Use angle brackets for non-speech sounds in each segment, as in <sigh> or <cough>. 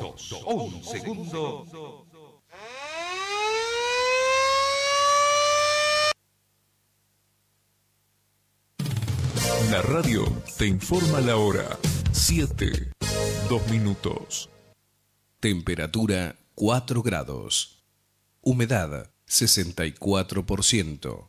dos, un segundo. La radio te informa la hora. 7, 2 minutos. Temperatura 4 grados. Humedad 64%.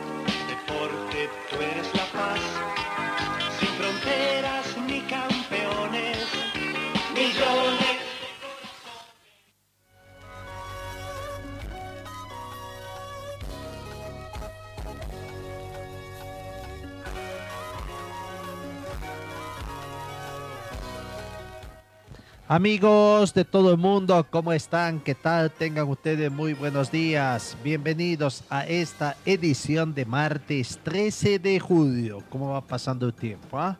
Amigos de todo el mundo, ¿cómo están? ¿Qué tal? Tengan ustedes muy buenos días. Bienvenidos a esta edición de martes 13 de julio. ¿Cómo va pasando el tiempo? ah?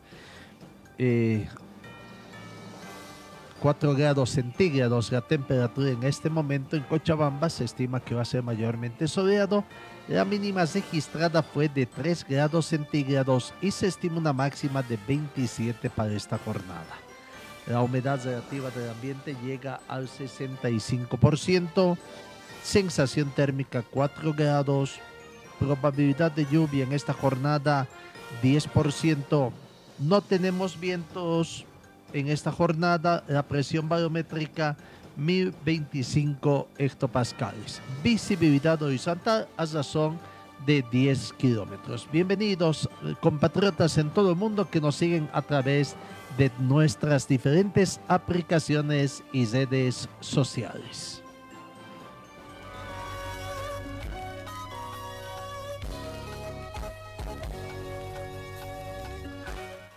Eh, 4 grados centígrados la temperatura en este momento en Cochabamba. Se estima que va a ser mayormente soleado. La mínima registrada fue de 3 grados centígrados y se estima una máxima de 27 para esta jornada. La humedad relativa del ambiente llega al 65%, sensación térmica 4 grados, probabilidad de lluvia en esta jornada 10%. No tenemos vientos en esta jornada, la presión barométrica 1025 hectopascales. Visibilidad horizontal a razón de 10 kilómetros. Bienvenidos eh, compatriotas en todo el mundo que nos siguen a través de nuestras diferentes aplicaciones y redes sociales.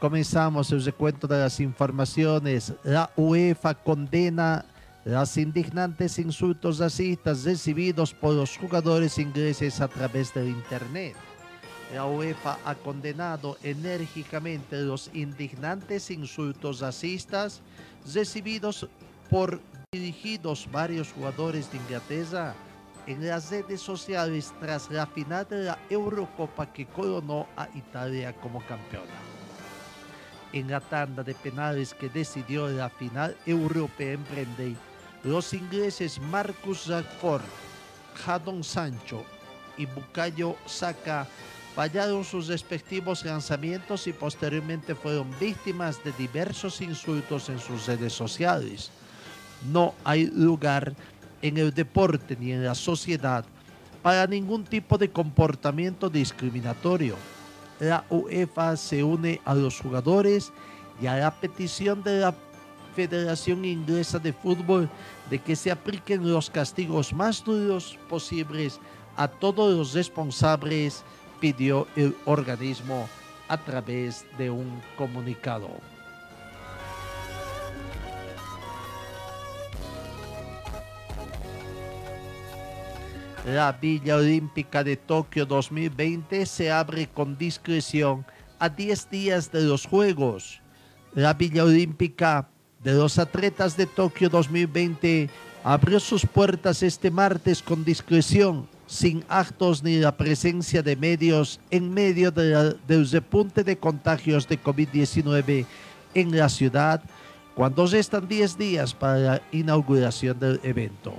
Comenzamos el recuento de las informaciones. La UEFA condena los indignantes insultos racistas recibidos por los jugadores ingleses a través del Internet. La UEFA ha condenado enérgicamente los indignantes insultos racistas recibidos por dirigidos varios jugadores de Inglaterra en las redes sociales tras la final de la Eurocopa que coronó a Italia como campeona. En la tanda de penales que decidió la final europea en Brendey, los ingleses Marcus Rashford, Jadon Sancho y Bukayo Saka fallaron sus respectivos lanzamientos y posteriormente fueron víctimas de diversos insultos en sus redes sociales. No hay lugar en el deporte ni en la sociedad para ningún tipo de comportamiento discriminatorio. La UEFA se une a los jugadores y a la petición de la Federación Inglesa de Fútbol de que se apliquen los castigos más duros posibles a todos los responsables pidió el organismo a través de un comunicado. La Villa Olímpica de Tokio 2020 se abre con discreción a 10 días de los Juegos. La Villa Olímpica de los atletas de Tokio 2020 abrió sus puertas este martes con discreción sin actos ni la presencia de medios en medio del repunte de contagios de COVID-19 en la ciudad, cuando restan 10 días para la inauguración del evento.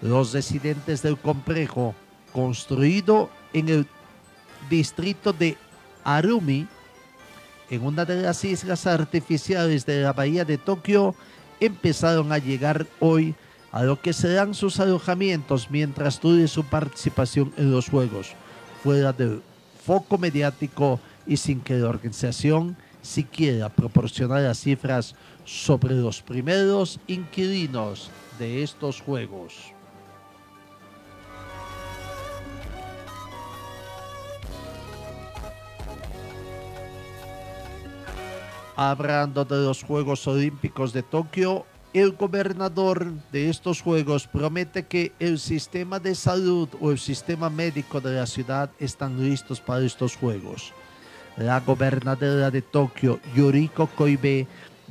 Los residentes del complejo, construido en el distrito de Arumi, en una de las islas artificiales de la bahía de Tokio, empezaron a llegar hoy a lo que serán sus alojamientos mientras dure su participación en los Juegos, fuera del foco mediático y sin que la organización siquiera proporcionar las cifras sobre los primeros inquilinos de estos Juegos. Hablando de los Juegos Olímpicos de Tokio, el gobernador de estos Juegos promete que el sistema de salud o el sistema médico de la ciudad están listos para estos Juegos. La gobernadora de Tokio, Yoriko Koibe,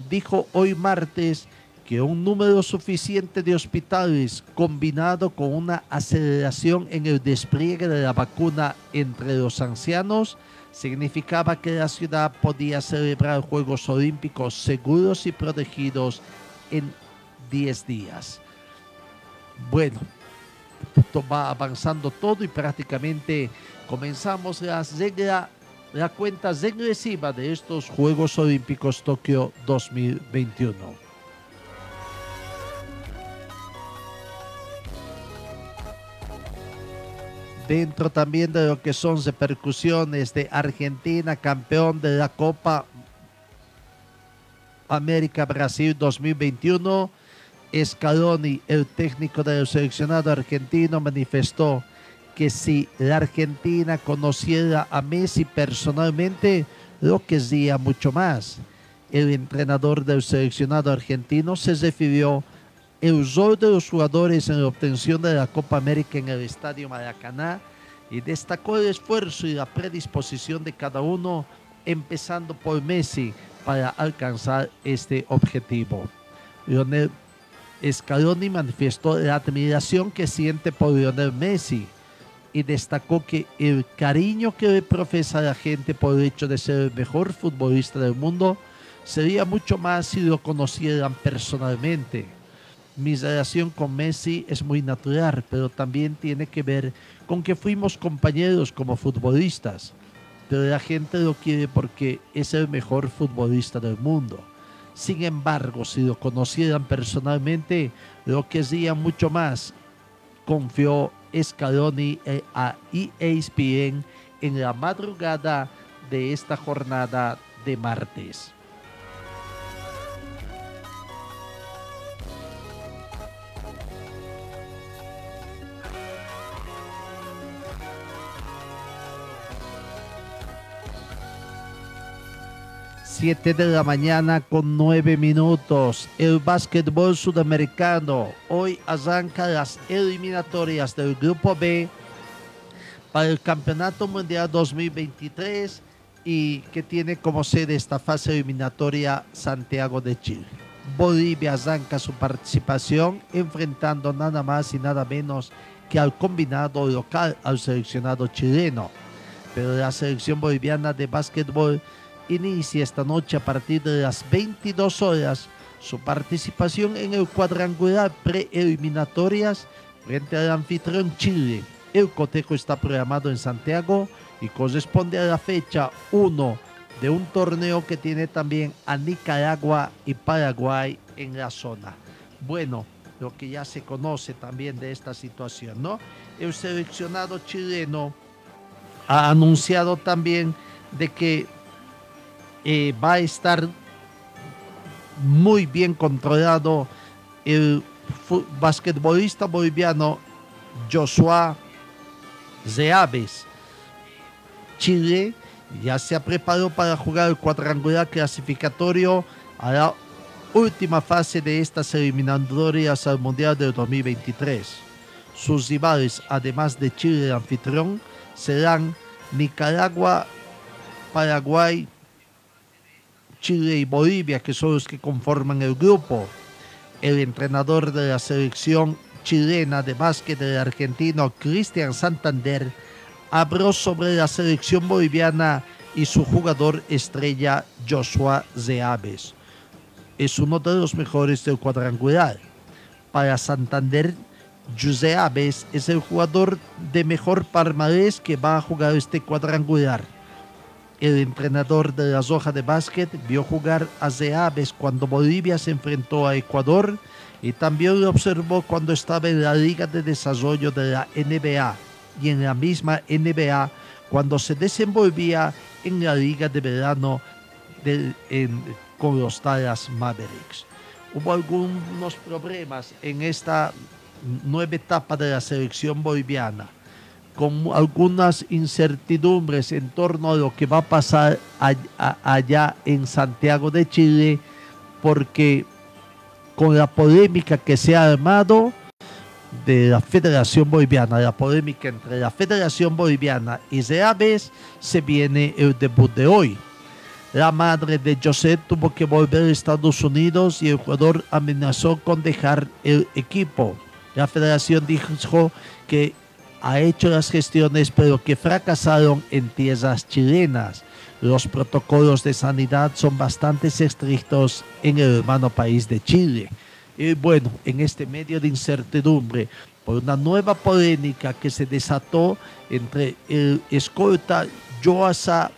dijo hoy martes que un número suficiente de hospitales combinado con una aceleración en el despliegue de la vacuna entre los ancianos significaba que la ciudad podía celebrar Juegos Olímpicos seguros y protegidos en 10 días. Bueno, va avanzando todo y prácticamente comenzamos las regla, la cuenta regresiva de estos Juegos Olímpicos Tokio 2021. Dentro también de lo que son repercusiones de Argentina, campeón de la Copa América Brasil 2021. Scaloni, el técnico del seleccionado argentino, manifestó que si la Argentina conociera a Messi personalmente, lo que sería mucho más. El entrenador del seleccionado argentino se refirió el rol de los jugadores en la obtención de la Copa América en el Estadio Maracaná y destacó el esfuerzo y la predisposición de cada uno, empezando por Messi, para alcanzar este objetivo. Lionel Scaloni manifestó la admiración que siente por Lionel Messi y destacó que el cariño que le profesa la gente por el hecho de ser el mejor futbolista del mundo sería mucho más si lo conocieran personalmente mi relación con Messi es muy natural, pero también tiene que ver con que fuimos compañeros como futbolistas. Pero la gente lo quiere porque es el mejor futbolista del mundo. Sin embargo, si lo conocieran personalmente, lo que sería mucho más, confió Scaloni a ESPN en la madrugada de esta jornada de martes. De la mañana con 9 minutos. El básquetbol sudamericano. Hoy arranca las eliminatorias del Grupo B para el Campeonato Mundial 2023 y que tiene como sede esta fase eliminatoria Santiago de Chile. Bolivia arranca su participación enfrentando nada más y nada menos que al combinado local, al seleccionado chileno. Pero la selección boliviana de básquetbol inicia esta noche a partir de las 22 horas su participación en el cuadrangular preeliminatorias frente al anfitrión Chile. El cotejo está programado en Santiago y corresponde a la fecha 1 de un torneo que tiene también a Nicaragua y Paraguay en la zona. Bueno, lo que ya se conoce también de esta situación, ¿no? El seleccionado chileno ha anunciado también de que eh, va a estar muy bien controlado el basquetbolista boliviano Joshua Zeaves. Chile ya se ha preparado para jugar el cuadrangular clasificatorio a la última fase de estas eliminatorias al Mundial del 2023. Sus rivales, además de Chile anfitrión, serán Nicaragua, Paraguay, Chile y Bolivia, que son los que conforman el grupo. El entrenador de la selección chilena de básquet del argentino Cristian Santander habló sobre la selección boliviana y su jugador estrella Joshua Zeaves. Es uno de los mejores del cuadrangular. Para Santander, Zeaves es el jugador de mejor palmarés que va a jugar este cuadrangular el entrenador de la Roja de Básquet vio jugar a Zeaves cuando Bolivia se enfrentó a Ecuador y también lo observó cuando estaba en la Liga de Desarrollo de la NBA y en la misma NBA cuando se desenvolvía en la Liga de Verano con los Dallas Mavericks. Hubo algunos problemas en esta nueva etapa de la selección boliviana con algunas incertidumbres en torno a lo que va a pasar allá en Santiago de Chile, porque con la polémica que se ha armado de la Federación Boliviana, la polémica entre la Federación Boliviana y Reaves, se viene el debut de hoy. La madre de José tuvo que volver a Estados Unidos y el jugador amenazó con dejar el equipo. La federación dijo que ha hecho las gestiones pero que fracasaron en tierras chilenas. Los protocolos de sanidad son bastante estrictos en el hermano país de Chile. Y bueno, en este medio de incertidumbre, por una nueva polémica que se desató entre el escolta Joasa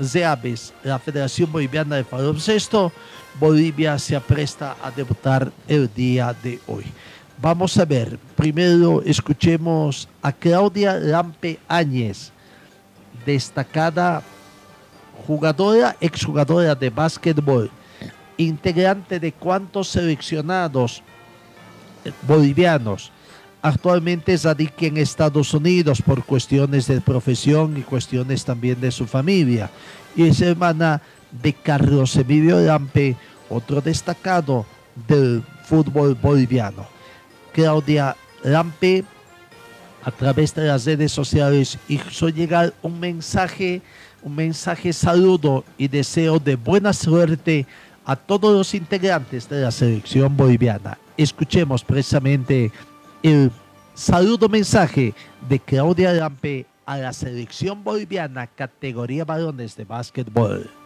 Zeaves, la Federación Boliviana de Baloncesto, Bolivia se apresta a debutar el día de hoy. Vamos a ver, primero escuchemos a Claudia Lampe Áñez, destacada jugadora, exjugadora de básquetbol, integrante de cuantos seleccionados bolivianos. Actualmente radica en Estados Unidos por cuestiones de profesión y cuestiones también de su familia. Y es hermana de Carlos Emilio Lampe, otro destacado del fútbol boliviano. Claudia Lampe a través de las redes sociales hizo llegar un mensaje, un mensaje saludo y deseo de buena suerte a todos los integrantes de la selección boliviana. Escuchemos precisamente el saludo mensaje de Claudia Lampe a la selección boliviana categoría varones de básquetbol.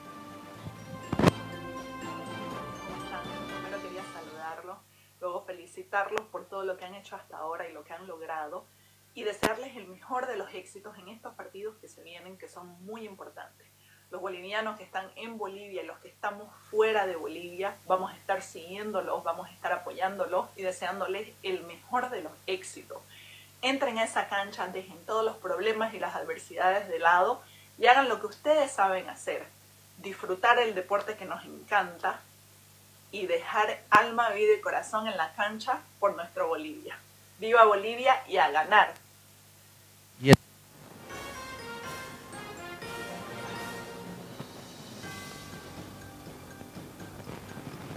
Por todo lo que han hecho hasta ahora y lo que han logrado y desearles el mejor de los éxitos en estos partidos que se vienen, que son muy importantes. Los bolivianos que están en Bolivia y los que estamos fuera de Bolivia, vamos a estar siguiéndolos, vamos a estar apoyándolos y deseándoles el mejor de los éxitos. Entren a esa cancha, dejen todos los problemas y las adversidades de lado y hagan lo que ustedes saben hacer. Disfrutar el deporte que nos encanta, y dejar alma, vida y corazón en la cancha por nuestro Bolivia. Viva Bolivia y a ganar.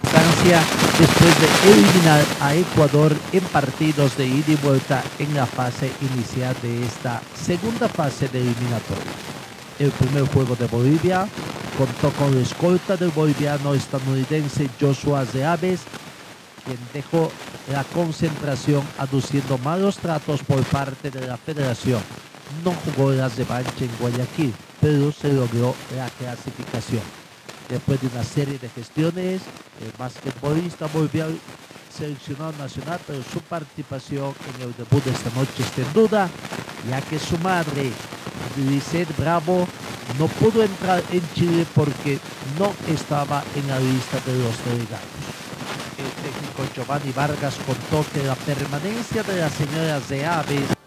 Francia después de eliminar a Ecuador en partidos de ida y vuelta en la fase inicial de esta segunda fase de eliminatoria. El primer juego de Bolivia contó con la escolta del boliviano estadounidense Joshua Zeaves, quien dejó la concentración aduciendo malos tratos por parte de la federación. No jugó la revancha en Guayaquil, pero se logró la clasificación. Después de una serie de gestiones, el basquetbolista volvió al seleccionado nacional, pero su participación en el debut de esta noche está en duda, ya que su madre, Lisette Bravo, no pudo entrar en Chile porque no estaba en la lista de los delegados. El técnico Giovanni Vargas contó que la permanencia de las señoras de Aves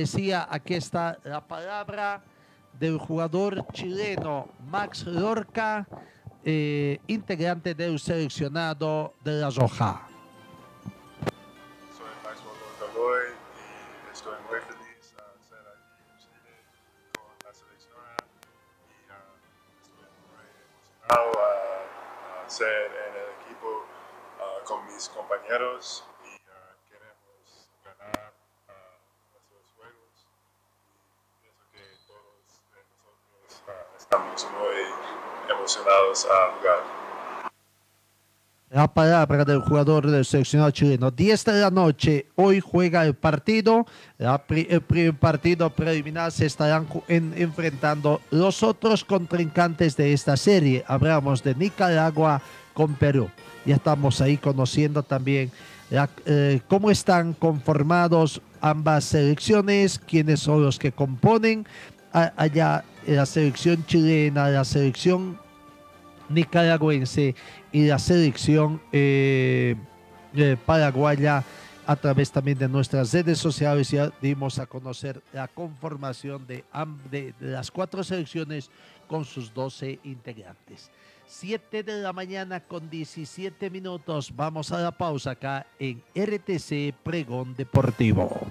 decía, aquí está la palabra del jugador chileno Max Lorca, eh, integrante del seleccionado de La Roja. Palabra del jugador del seleccionado chileno. 10 de la noche, hoy juega el partido. el primer partido preliminar se estarán enfrentando los otros contrincantes de esta serie. Hablamos de Nicaragua con Perú. Ya estamos ahí conociendo también eh, cómo están conformados ambas selecciones, quiénes son los que componen allá la selección chilena, la selección nicaragüense y la selección eh, eh, paraguaya a través también de nuestras redes sociales ya dimos a conocer la conformación de, de las cuatro selecciones con sus 12 integrantes. 7 de la mañana con 17 minutos. Vamos a la pausa acá en RTC Pregón Deportivo.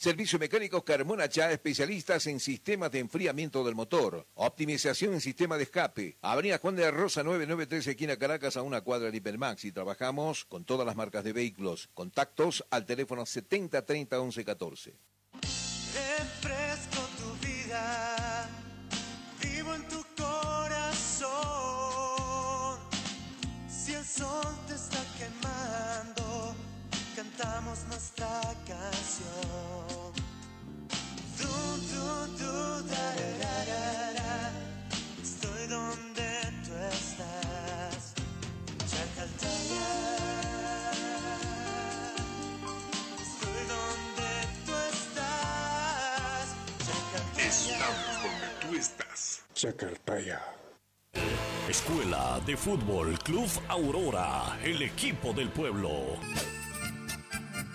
Servicio Mecánicos Carmona Chá, especialistas en sistemas de enfriamiento del motor. Optimización en sistema de escape. Avenida Juan de Rosa 993, esquina Caracas, a una cuadra de Hipermax. Y trabajamos con todas las marcas de vehículos. Contactos al teléfono 70 30 11 14. Refresco tu vida, vivo en tu corazón. Si el sol te está quemando, cantamos nuestra canción. Estoy donde tú estás. Chacaltaya. Estoy donde tú estás. Chacaltaya. Estamos donde tú estás. Chacartaya. Escuela de Fútbol Club Aurora, el equipo del pueblo.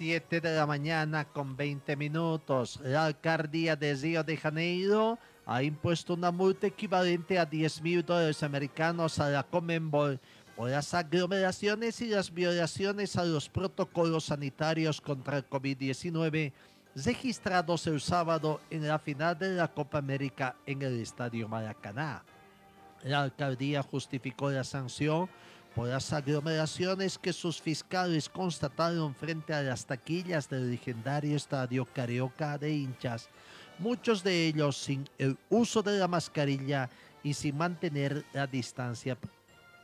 Siete de la mañana con 20 minutos. La alcaldía de Río de Janeiro ha impuesto una multa equivalente a 10 mil dólares americanos a la Comenbol por las aglomeraciones y las violaciones a los protocolos sanitarios contra el COVID-19 registrados el sábado en la final de la Copa América en el Estadio Maracaná. La alcaldía justificó la sanción por las aglomeraciones que sus fiscales constataron frente a las taquillas del legendario estadio Carioca de hinchas, muchos de ellos sin el uso de la mascarilla y sin mantener la distancia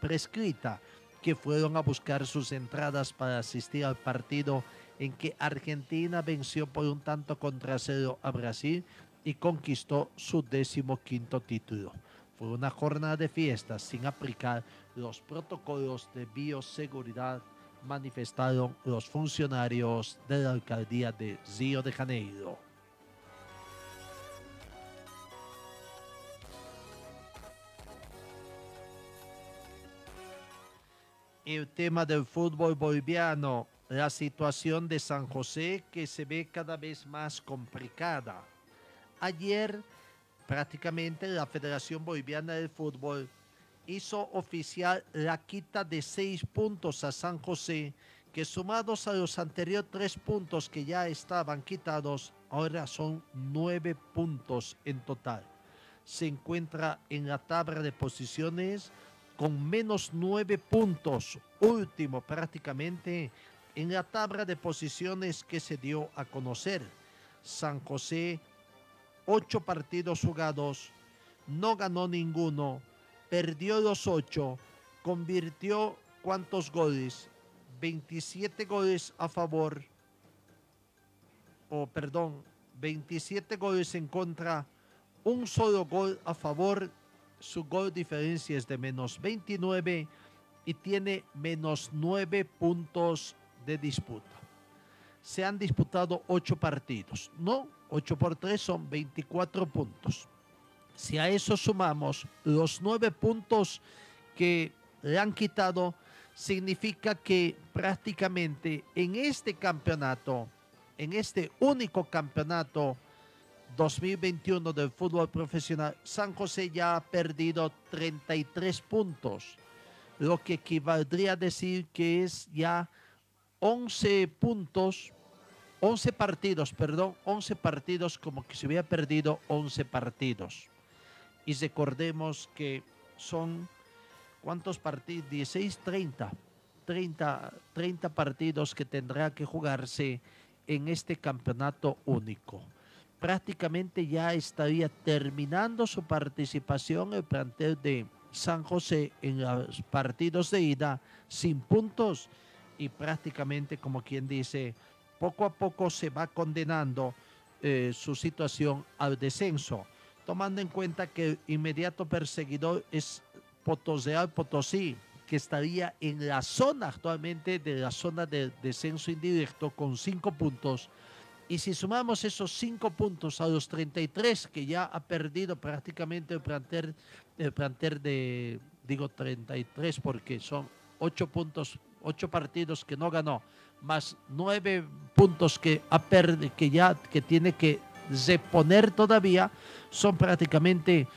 prescrita, que fueron a buscar sus entradas para asistir al partido en que Argentina venció por un tanto contra cero a Brasil y conquistó su décimo quinto título. Fue una jornada de fiestas sin aplicar los protocolos de bioseguridad, manifestaron los funcionarios de la alcaldía de Río de Janeiro. el tema del fútbol boliviano, la situación de San José que se ve cada vez más complicada. Ayer prácticamente la Federación Boliviana del Fútbol hizo oficial la quita de seis puntos a San José, que sumados a los anteriores tres puntos que ya estaban quitados, ahora son nueve puntos en total. Se encuentra en la tabla de posiciones con menos nueve puntos, último prácticamente en la tabla de posiciones que se dio a conocer. San José, ocho partidos jugados, no ganó ninguno, perdió los ocho, convirtió cuántos goles, 27 goles a favor, o perdón, 27 goles en contra, un solo gol a favor, su gol diferencia es de menos 29 y tiene menos 9 puntos de disputa. Se han disputado 8 partidos, ¿no? 8 por 3 son 24 puntos. Si a eso sumamos los 9 puntos que le han quitado, significa que prácticamente en este campeonato, en este único campeonato 2021 del fútbol profesional, San José ya ha perdido 33 puntos, lo que equivaldría a decir que es ya 11 puntos, 11 partidos, perdón, 11 partidos como que se hubiera perdido 11 partidos. Y recordemos que son, ¿cuántos partidos? 16, 30, 30, 30 partidos que tendrá que jugarse en este campeonato único. Prácticamente ya estaría terminando su participación el plantel de San José en los partidos de ida sin puntos y prácticamente, como quien dice, poco a poco se va condenando eh, su situación al descenso, tomando en cuenta que el inmediato perseguidor es Potosí, que estaría en la zona actualmente de la zona de descenso indirecto con cinco puntos. Y si sumamos esos cinco puntos a los 33 que ya ha perdido prácticamente el plantel, el plantel de, digo 33 porque son ocho puntos ocho partidos que no ganó, más nueve puntos que, ha que ya que tiene que reponer todavía, son prácticamente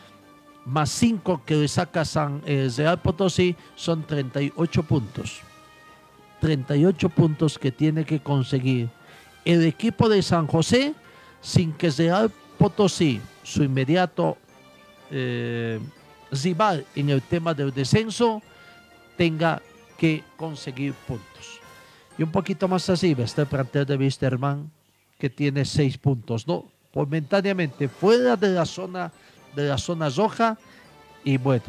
más cinco que le saca San eh, Real Potosí, son 38 puntos. 38 puntos que tiene que conseguir el equipo de San José sin que Real Potosí, su inmediato eh, rival en el tema del descenso, tenga que conseguir puntos. Y un poquito más así está el plantel de Wisterman, que tiene seis puntos, ¿no? Momentáneamente fuera de la zona, de la zona roja, y bueno,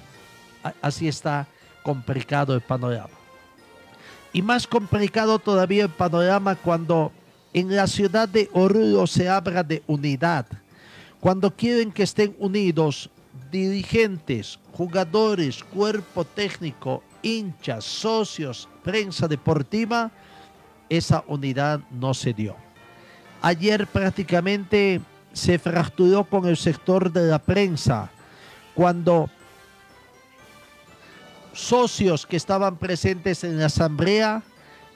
así está complicado el panorama. Y más complicado todavía el panorama cuando en la ciudad de Oruro se habla de unidad. Cuando quieren que estén unidos dirigentes, jugadores, cuerpo técnico, hinchas, socios, prensa deportiva, esa unidad no se dio. Ayer prácticamente se fracturó con el sector de la prensa cuando socios que estaban presentes en la asamblea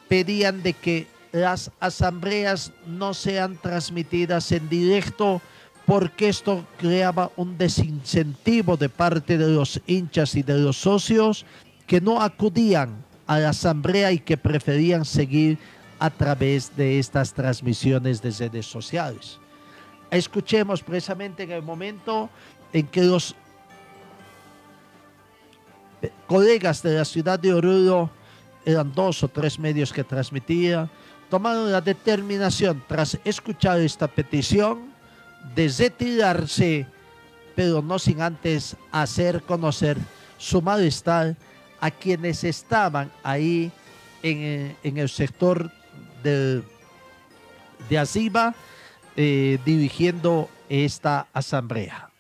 pedían de que las asambleas no sean transmitidas en directo porque esto creaba un desincentivo de parte de los hinchas y de los socios que no acudían a la asamblea y que preferían seguir a través de estas transmisiones de redes sociales. Escuchemos precisamente en el momento en que los colegas de la ciudad de Oruro, eran dos o tres medios que transmitían, tomaron la determinación tras escuchar esta petición de retirarse, pero no sin antes hacer conocer su malestar a quienes estaban ahí en, el sector de, de Aziba eh, dirigiendo esta asamblea.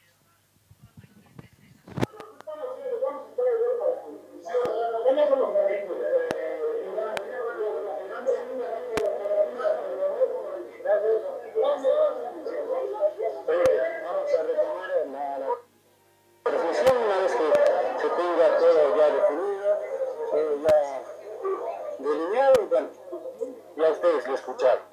Escuchar.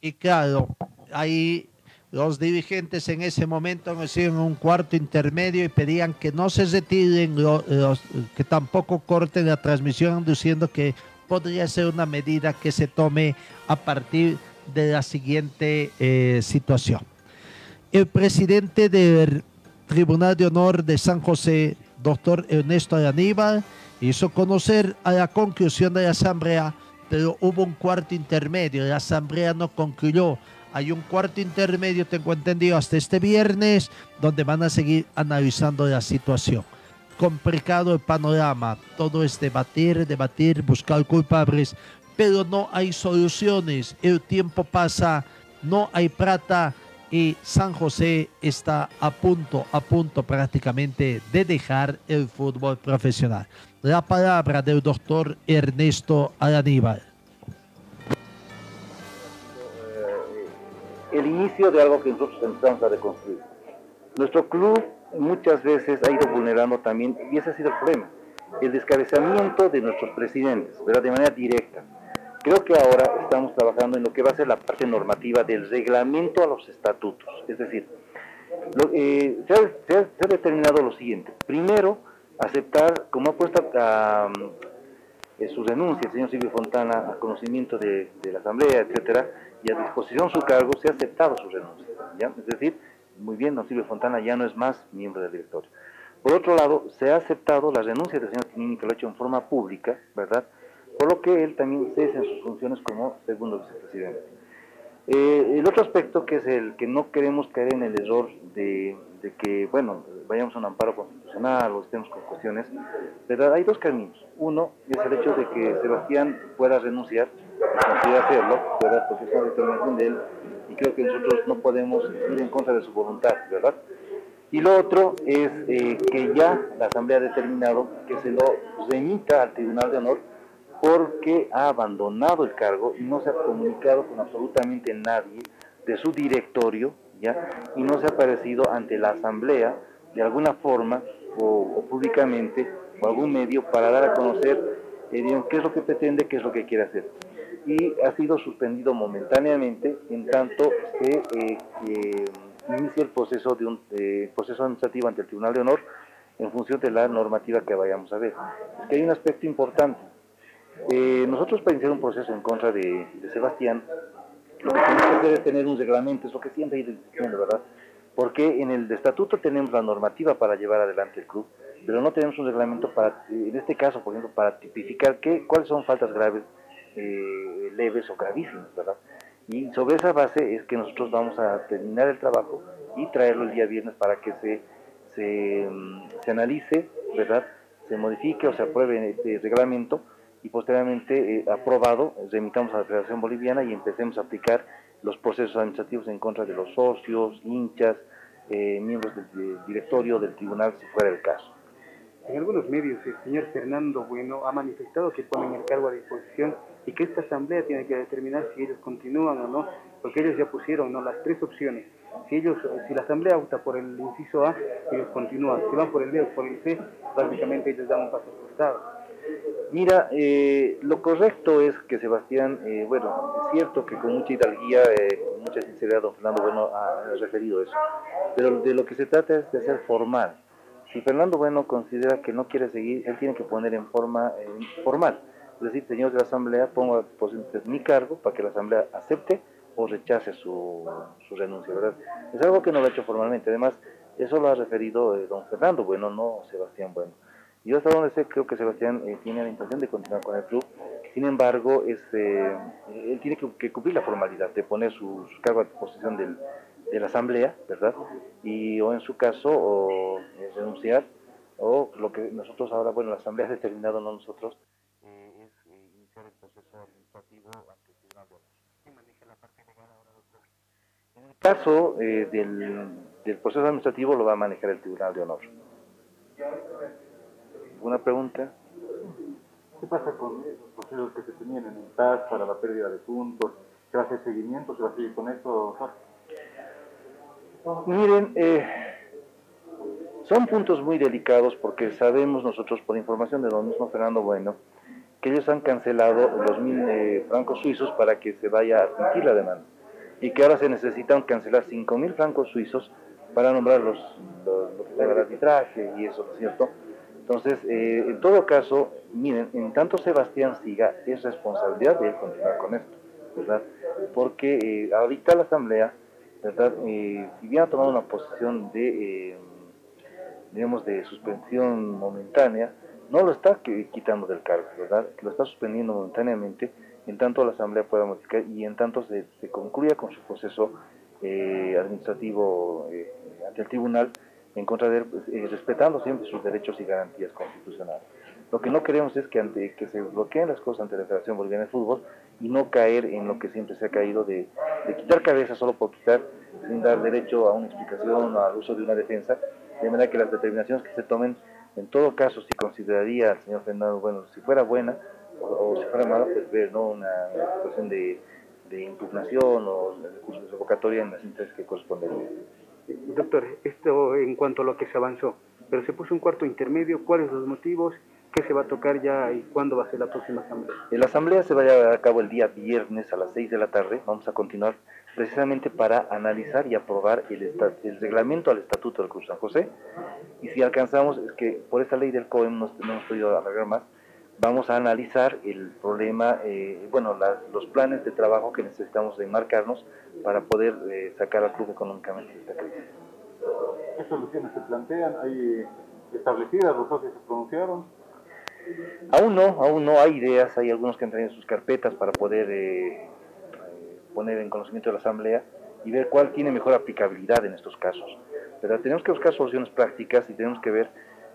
Y claro, ahí los dirigentes en ese momento nos hicieron un cuarto intermedio y pedían que no se retiren, que tampoco corten la transmisión, diciendo que podría ser una medida que se tome a partir de la siguiente eh, situación. El presidente del Tribunal de Honor de San José, doctor Ernesto Aníbal, hizo conocer a la conclusión de la asamblea, pero hubo un cuarto intermedio. La asamblea no concluyó. Hay un cuarto intermedio, tengo entendido, hasta este viernes, donde van a seguir analizando la situación. Complicado el panorama. Todo es debatir, debatir, buscar culpables, pero no hay soluciones. El tiempo pasa, no hay plata y San José está a punto, a punto prácticamente de dejar el fútbol profesional. La palabra del doctor Ernesto Alaníbal. el inicio de algo que nosotros empezamos a reconstruir. Nuestro club muchas veces ha ido vulnerando también, y ese ha sido el problema, el descabezamiento de nuestros presidentes, ¿verdad? de manera directa. Creo que ahora estamos trabajando en lo que va a ser la parte normativa del reglamento a los estatutos. Es decir, lo- eh, se, ha, determinado lo siguiente. Primero, aceptar, como ha puesto a, eh, su renuncia el señor Silvio Fontana a conocimiento de, la Asamblea, etcétera, y a disposición su cargo, se ha aceptado su renuncia. Es decir, muy bien, don Silvio Fontana ya no es más miembro del directorio. Por otro lado, se ha aceptado la renuncia del señor Tinini, que lo ha hecho en forma pública, ¿verdad? Por lo que él también cesa en sus funciones como segundo vicepresidente. Eh, el otro aspecto que es el que no queremos caer en el error de, que, bueno, vayamos a un amparo constitucional o estemos con cuestiones, ¿verdad? Hay dos caminos. Uno es el hecho de que Sebastián pueda renunciar, consiga hacerlo, ¿verdad? Porque es una determinación de él y creo que nosotros no podemos ir en contra de su voluntad, ¿verdad? Y lo otro es eh, que ya la Asamblea ha determinado que se lo remita al Tribunal de Honor porque ha abandonado el cargo y no se ha comunicado con absolutamente nadie de su directorio, ¿ya? Y no se ha aparecido ante la Asamblea de alguna forma o, públicamente o algún medio para dar a conocer eh, qué es lo que pretende, qué es lo que quiere hacer. Y ha sido suspendido momentáneamente en tanto se eh, eh, inicia el proceso, de un, eh, proceso administrativo ante el Tribunal de Honor en función de la normativa que vayamos a ver. Es que hay un aspecto importante. Eh, nosotros para iniciar un proceso en contra de, Sebastián, lo que tenemos que hacer es tener un reglamento, es lo que siempre ido diciendo, ¿verdad? Porque en el estatuto tenemos la normativa para llevar adelante el club, pero no tenemos un reglamento para, en este caso, por ejemplo, para tipificar qué, cuáles son faltas graves, eh, leves o gravísimas, ¿verdad? Y sobre esa base es que nosotros vamos a terminar el trabajo y traerlo el día viernes para que se, se, mm, se analice, ¿verdad? Se modifique o se apruebe este reglamento y posteriormente eh, aprobado, remitamos a la Federación Boliviana y empecemos a aplicar los procesos administrativos en contra de los socios, hinchas, eh, miembros del, del directorio del tribunal, si fuera el caso. En algunos medios, el señor Fernando Bueno ha manifestado que ponen el cargo a disposición y que esta asamblea tiene que determinar si ellos continúan o no, porque ellos ya pusieron ¿no? las tres opciones. Si ellos, si la asamblea opta por el inciso A, ellos continúan. Si van por el B o por el C, prácticamente ellos dan un paso costado. Mira, eh, lo correcto es que Sebastián, eh, bueno, es cierto que con mucha hidalguía, eh, con mucha sinceridad, don Fernando Bueno ha, ha referido eso, pero de lo que se trata es de ser formal. Si Fernando Bueno considera que no quiere seguir, él tiene que poner en forma formal. Es decir, señores de la Asamblea, pongo a mi cargo para que la Asamblea acepte o rechace su, su renuncia, ¿verdad? Es algo que no lo ha hecho formalmente. Además, eso lo ha referido don Fernando Bueno, no Sebastián Bueno. Yo hasta donde sé, creo que Sebastián eh, tiene la intención de continuar con el club. Sin embargo, es, eh, él tiene que, cumplir la formalidad de poner su, su cargo a disposición del, de la asamblea, ¿verdad? Y o en su caso, o eh, renunciar, o lo que nosotros ahora, bueno, la asamblea ha determinado, no nosotros, eh, es iniciar el proceso administrativo ante el Tribunal de Honor. ¿Quién maneja la parte legal ahora, doctor? En el caso del, del proceso administrativo lo va a manejar el Tribunal de Honor. ¿Alguna pregunta? ¿Qué pasa con esos procesos que se tenían en el TAS para la pérdida de puntos? ¿Se va a hacer seguimiento? ¿Se va a seguir con esto? Miren, eh, Son puntos muy delicados porque sabemos nosotros, por información de don mismo Fernando Bueno, que ellos han cancelado los mil eh, francos suizos para que se vaya a admitir la demanda y que ahora se necesitan cancelar cinco mil francos suizos para nombrar los, los, lo que se llama el arbitraje y eso, ¿no es cierto? Entonces, eh, en todo caso, miren, en tanto Sebastián siga, es responsabilidad de él continuar con esto, ¿verdad? Porque eh, ahorita la Asamblea, ¿verdad? Eh, si bien ha tomado una posición de, eh, digamos, de suspensión momentánea, no lo está quitando del cargo, ¿verdad? Lo está suspendiendo momentáneamente en tanto la Asamblea pueda modificar y en tanto se, se concluya con su proceso eh, administrativo eh, ante el tribunal en contra de él, pues, eh, respetando siempre sus derechos y garantías constitucionales. Lo que no queremos es que, ante, que se bloqueen las cosas ante la Federación Boliviana de Fútbol y no caer en lo que siempre se ha caído de, quitar cabeza solo por quitar, sin dar derecho a una explicación o al uso de una defensa, de manera que las determinaciones que se tomen, en todo caso, si consideraría al señor Fernando, bueno, si fuera buena o, si fuera mala, pues ver ¿no? una, situación de, impugnación o de recurso de revocatoria en las instancias que corresponderían. Doctor, esto en cuanto a lo que se avanzó, pero se puso un cuarto intermedio, ¿cuáles los motivos? ¿Qué se va a tocar ya y cuándo va a ser la próxima asamblea? La asamblea se va a llevar a cabo el día viernes a las 6 de la tarde. Vamos a continuar precisamente para analizar y aprobar el, el reglamento al Estatuto del Cruz San José. Y si alcanzamos, es que por esta ley del COEM no hemos podido alargar más, vamos a analizar el problema, eh, bueno, la- los planes de trabajo que necesitamos enmarcarnos para poder eh, sacar al club económicamente de esta crisis. ¿Qué soluciones se plantean? ¿Hay establecidas? ¿Los socios se pronunciaron? Aún no, aún no hay ideas, hay algunos que han traído sus carpetas para poder eh, eh, poner en conocimiento de la Asamblea y ver cuál tiene mejor aplicabilidad en estos casos. Pero tenemos que buscar soluciones prácticas y tenemos que ver,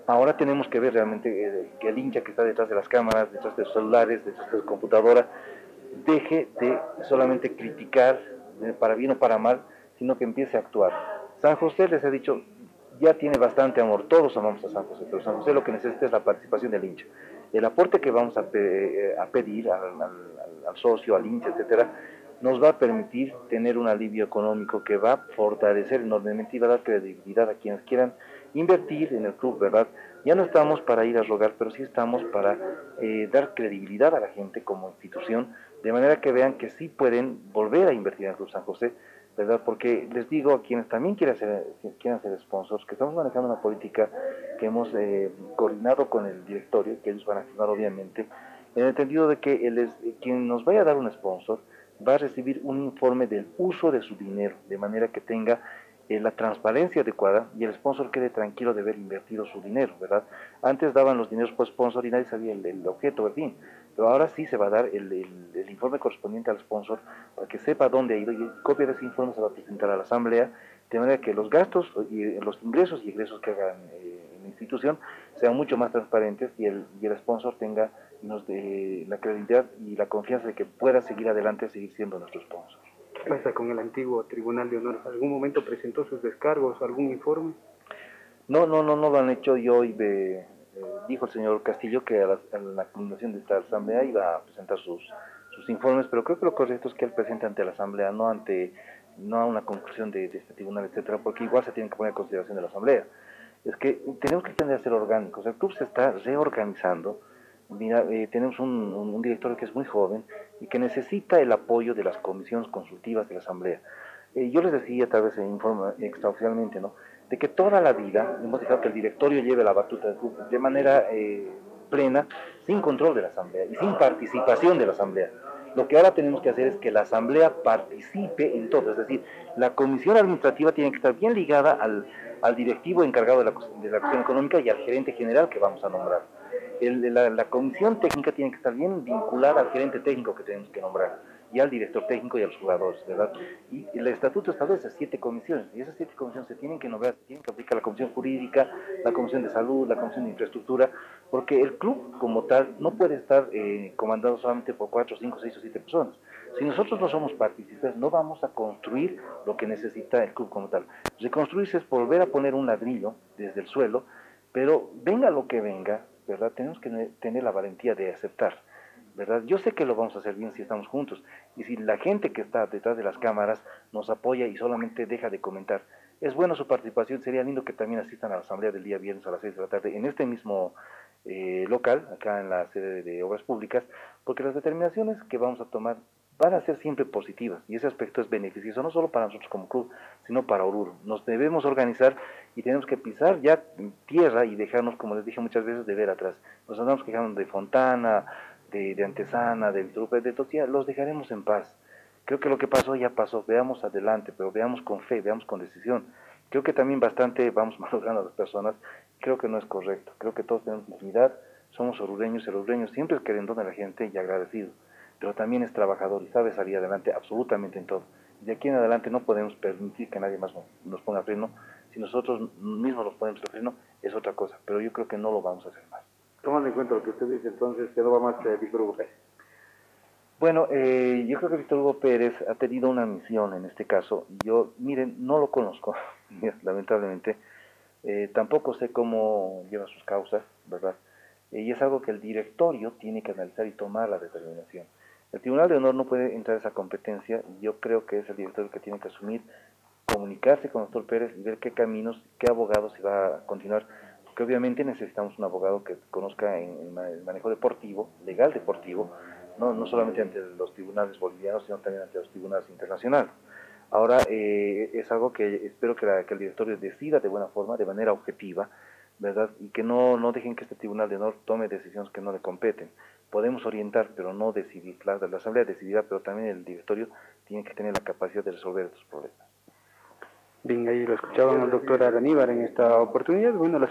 ahora tenemos que ver realmente eh, que el hincha que está detrás de las cámaras, detrás de los celulares, detrás de la computadora, deje de solamente criticar eh, para bien o para mal, sino que empiece a actuar. San José les ha dicho, ya tiene bastante amor, todos amamos a San José, pero San José lo que necesita es la participación del hincha. El aporte que vamos a, pe- eh, a pedir al- al socio, al hincha, etcétera, nos va a permitir tener un alivio económico que va a fortalecer enormemente y va a dar credibilidad a quienes quieran invertir en el club, ¿verdad? Ya no estamos para ir a rogar, pero sí estamos para eh, dar credibilidad a la gente como institución, de manera que vean que sí pueden volver a invertir en el Club San José, ¿verdad? Porque les digo a quienes también quieren ser, quieran ser sponsors, que estamos manejando una política que hemos eh, coordinado con el directorio, que ellos van a firmar obviamente, en el entendido de que el quien nos vaya a dar un sponsor va a recibir un informe del uso de su dinero, de manera que tenga eh, la transparencia adecuada y el sponsor quede tranquilo de haber invertido su dinero, ¿verdad? Antes daban los dineros por sponsor y nadie sabía el, objeto, el pero ahora sí se va a dar el, informe correspondiente al sponsor para que sepa dónde ha ido y copia de ese informe se va a presentar a la asamblea, de manera que los gastos y eh, los ingresos y egresos que hagan eh, en la institución sean mucho más transparentes y el, y el sponsor tenga la credibilidad y la confianza de que pueda seguir adelante, seguir siendo nuestro sponsor. ¿Qué pasa con el antiguo Tribunal de Honor? ¿Algún momento presentó sus descargos, algún informe? No, no, no, no lo han hecho. Yo hoy eh, dijo el señor Castillo que a la, a la culminación de esta asamblea iba a presentar sus, sus informes, pero creo que lo correcto es que él presente ante la asamblea, no ante no a una conclusión de, este tribunal, etcétera, porque igual se tiene que poner en consideración de la asamblea. Es que tenemos que tender a ser orgánicos. El club se está reorganizando. Mira, eh, tenemos un, un, director que es muy joven y que necesita el apoyo de las comisiones consultivas de la asamblea. Eh, yo les decía, tal vez en informe extraoficialmente, ¿no? de que toda la vida hemos dejado que el directorio lleve la batuta de manera eh, plena, sin control de la asamblea y sin participación de la asamblea. Lo que ahora tenemos que hacer es que la asamblea participe en todo, es decir, la comisión administrativa tiene que estar bien ligada al, al directivo encargado de la, de la cuestión económica y al gerente general que vamos a nombrar. El- la, la comisión técnica tiene que estar bien vinculada al gerente técnico que tenemos que nombrar y al director técnico y a los jugadores, ¿verdad? Y el estatuto establece siete comisiones, y esas siete comisiones se tienen que nombrar, se tienen que aplicar la comisión jurídica, la comisión de salud, la comisión de infraestructura, porque el club como tal no puede estar eh, comandado solamente por cuatro, cinco, seis o siete personas. Si nosotros no somos participantes, no vamos a construir lo que necesita el club como tal. Reconstruirse es volver a poner un ladrillo desde el suelo, pero venga lo que venga, ¿verdad? Tenemos que ne- tener la valentía de aceptar. ¿verdad? Yo sé que lo vamos a hacer bien si estamos juntos y si la gente que está detrás de las cámaras nos apoya y solamente deja de comentar. Es bueno su participación, sería lindo que también asistan a la asamblea del día viernes a las 6 de la tarde en este mismo eh, local, acá en la sede de Obras Públicas, porque las determinaciones que vamos a tomar van a ser siempre positivas y ese aspecto es beneficioso no solo para nosotros como club, sino para Oruro. Nos debemos organizar y tenemos que pisar ya tierra y dejarnos, como les dije muchas veces, de ver atrás. Nos andamos quejando de Fontana, de, Antesana, de Vitrupe, de Totía, los dejaremos en paz. Creo que lo que pasó ya pasó, veamos adelante, pero veamos con fe, veamos con decisión. Creo que también bastante vamos <laughs> malogrando a las personas, creo que no es correcto. Creo que todos tenemos dignidad, somos orureños, el orureño siempre es querendón de la gente y agradecido pero también es trabajador y sabe salir adelante absolutamente en todo. De aquí en adelante no podemos permitir que nadie más nos ponga freno. Si nosotros mismos nos ponemos freno, es otra cosa, pero yo creo que no lo vamos a hacer más. Tomando en cuenta lo que usted dice, entonces, que no va más eh, Víctor Hugo Pérez. Bueno, eh, yo creo que Víctor Hugo Pérez ha tenido una misión en este caso. Yo, miren, no lo conozco, <laughs> lamentablemente. Eh, tampoco sé cómo lleva sus causas, ¿verdad? y es algo que el directorio tiene que analizar y tomar la determinación. El Tribunal de Honor no puede entrar a esa competencia y yo creo que es el director que tiene que asumir, comunicarse con el doctor Pérez y ver qué caminos, qué abogados se va a continuar, porque obviamente necesitamos un abogado que conozca el manejo deportivo, legal deportivo, no, no solamente ante los tribunales bolivianos, sino también ante los tribunales internacionales. Ahora, eh, es algo que espero que, que el directorio decida de buena forma, de manera objetiva, ¿verdad? Y que no, no dejen que este Tribunal de Honor tome decisiones que no le competen podemos orientar, pero no decidir. La, la Asamblea decidirá, pero también el directorio tiene que tener la capacidad de resolver estos problemas. Bien, ahí lo escuchaban al doctor Araníbar en esta oportunidad. Bueno, las...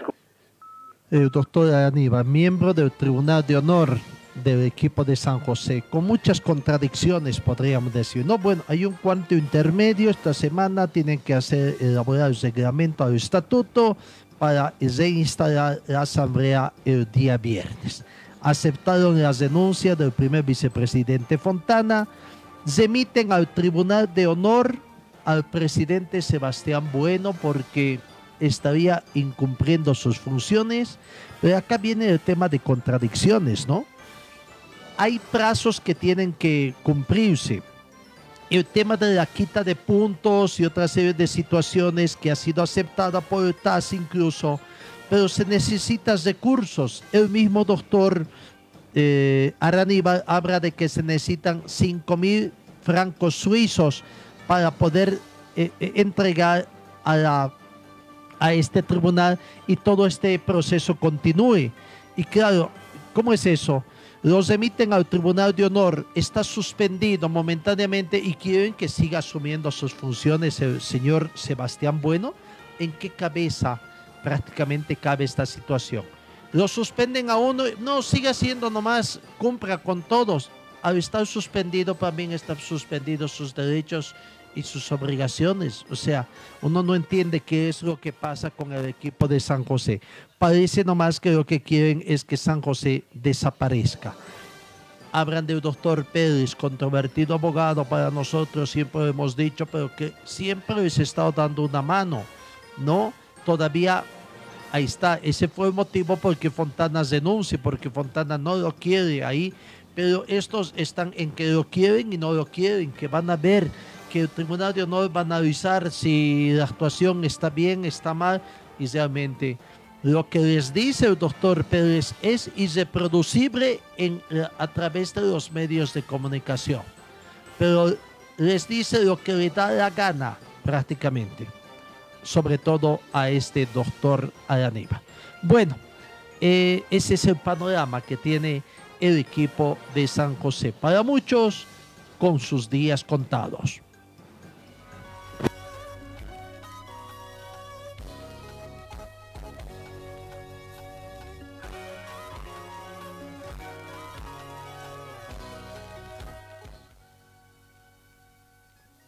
El doctor Araníbar, miembro del Tribunal de Honor del equipo de San José, con muchas contradicciones, podríamos decir. No, bueno, hay un cuarto intermedio. Esta semana tienen que hacer elaborar el reglamento al estatuto para reinstalar la asamblea el día viernes aceptaron las denuncias del primer vicepresidente Fontana, remiten al Tribunal de Honor al presidente Sebastián Bueno porque estaría incumpliendo sus funciones. Pero acá viene el tema de contradicciones, ¿no? Hay plazos que tienen que cumplirse. El tema de la quita de puntos y otra serie de situaciones que ha sido aceptada por el TAS incluso pero se necesitan recursos. El mismo doctor eh, habla de que se necesitan 5 mil francos suizos para poder eh, eh, entregar a, a este tribunal y todo este proceso continúe. Y claro, ¿cómo es eso? Los emiten al Tribunal de Honor, está suspendido momentáneamente y quieren que siga asumiendo sus funciones el señor Sebastián Bueno. ¿En qué cabeza? Prácticamente cabe esta situación. Lo suspenden a uno, no, sigue siendo nomás, cumpla con todos. Al estar suspendido también están suspendidos sus derechos y sus obligaciones. O sea, uno no entiende qué es lo que pasa con el equipo de San José. Parece nomás que lo que quieren es que San José desaparezca. Hablan del doctor Pérez, controvertido abogado para nosotros, siempre hemos dicho, pero que siempre les ha estado dando una mano, ¿no? Todavía ahí está. Ese fue el motivo por que Fontana denuncie, porque Fontana no lo quiere ahí. Pero estos están en que lo quieren y no lo quieren, que van a ver que el Tribunal de Honor va a analizar si la actuación está bien, está mal, y realmente lo que les dice el doctor Pérez es irreproducible a través de los medios de comunicación. Pero les dice lo que le da la gana prácticamente sobre todo a este doctor Araniba. Bueno, eh, ese es el panorama que tiene el equipo de San José. Para muchos, con sus días contados.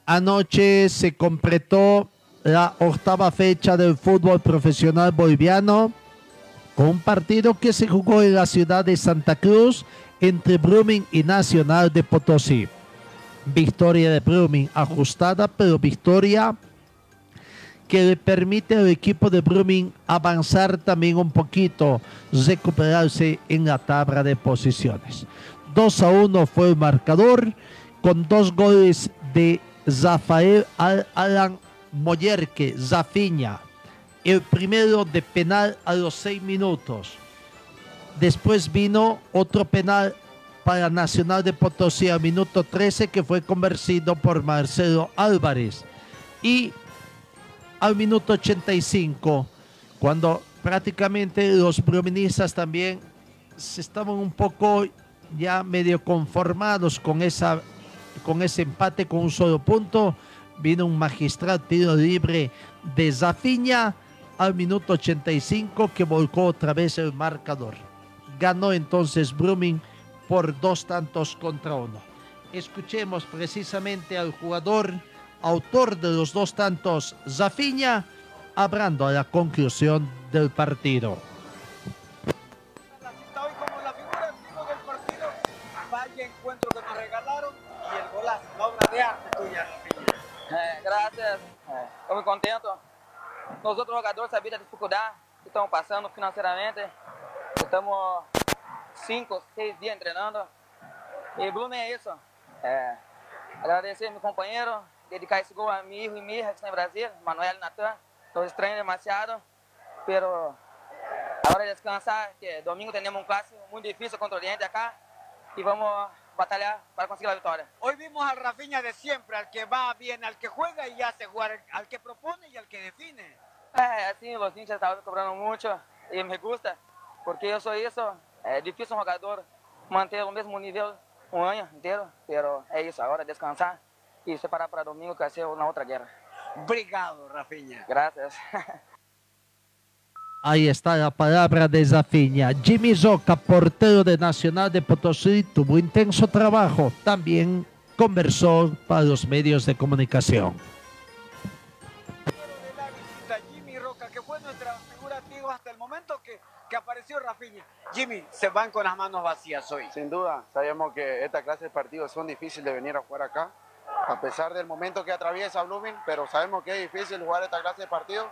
Anoche se completó la octava fecha del fútbol profesional boliviano con un partido que se jugó en la ciudad de Santa Cruz entre Brumming y Nacional de Potosí. Victoria de Brumming ajustada, pero victoria que le permite al equipo de Brumming avanzar también un poquito, recuperarse en la tabla de posiciones. 2 a 1 fue el marcador con dos goles de Rafael Alan Mollerque, Zafiña. El primero de penal a los seis minutos. Después vino otro penal para Nacional de Potosí al minuto 13 que fue convertido por Marcelo Álvarez. Y al minuto 85, cuando prácticamente los proministas también se estaban un poco ya medio conformados con, esa, con ese empate con un solo punto, vino un magistral tiro libre de Zafiña al minuto 85 que volcó otra vez el marcador. Ganó entonces Brumming por dos tantos contra uno. Escuchemos precisamente al jugador, autor de los dos tantos, Zafiña, hablando a la conclusión del partido. Sabíamos da dificuldade que estão passando financeiramente. Estamos cinco, seis dias treinando. E Blumen é isso. É, agradecer meu companheiro, dedicar esse gol a filho e minha que está em Brasil, Manuel e Natan. Nós estranhamos demasiado, pero a de descansar, que domingo temos um clássico muito difícil contra o Oriente acá e vamos batalhar para conseguir a vitória. Hoy vimos al Rafinha de siempre, al que va bien, al que juega y hace jugar, al que propone y al que define. É, assim, os hinchas estavam cobrando muito e me gusta, porque eu sou isso. É difícil um jogador manter o mesmo nível um ano inteiro, pero é isso, agora descansar e separar para domingo que vai ser na outra guerra. Obrigado, Rafinha. Gracias. <laughs> Ahí está la palabra de Zafiña. Jimmy Zoca, portero de Nacional de Potosí, tuvo intenso trabajo. También conversó para los medios de comunicación. Que, apareció Rafinha. Jimmy, se van con las manos vacías hoy. Sin duda, sabemos que esta clase de partidos son difíciles de venir a jugar acá, a pesar del momento que atraviesa Blooming, pero sabemos que es difícil jugar esta clase de partidos,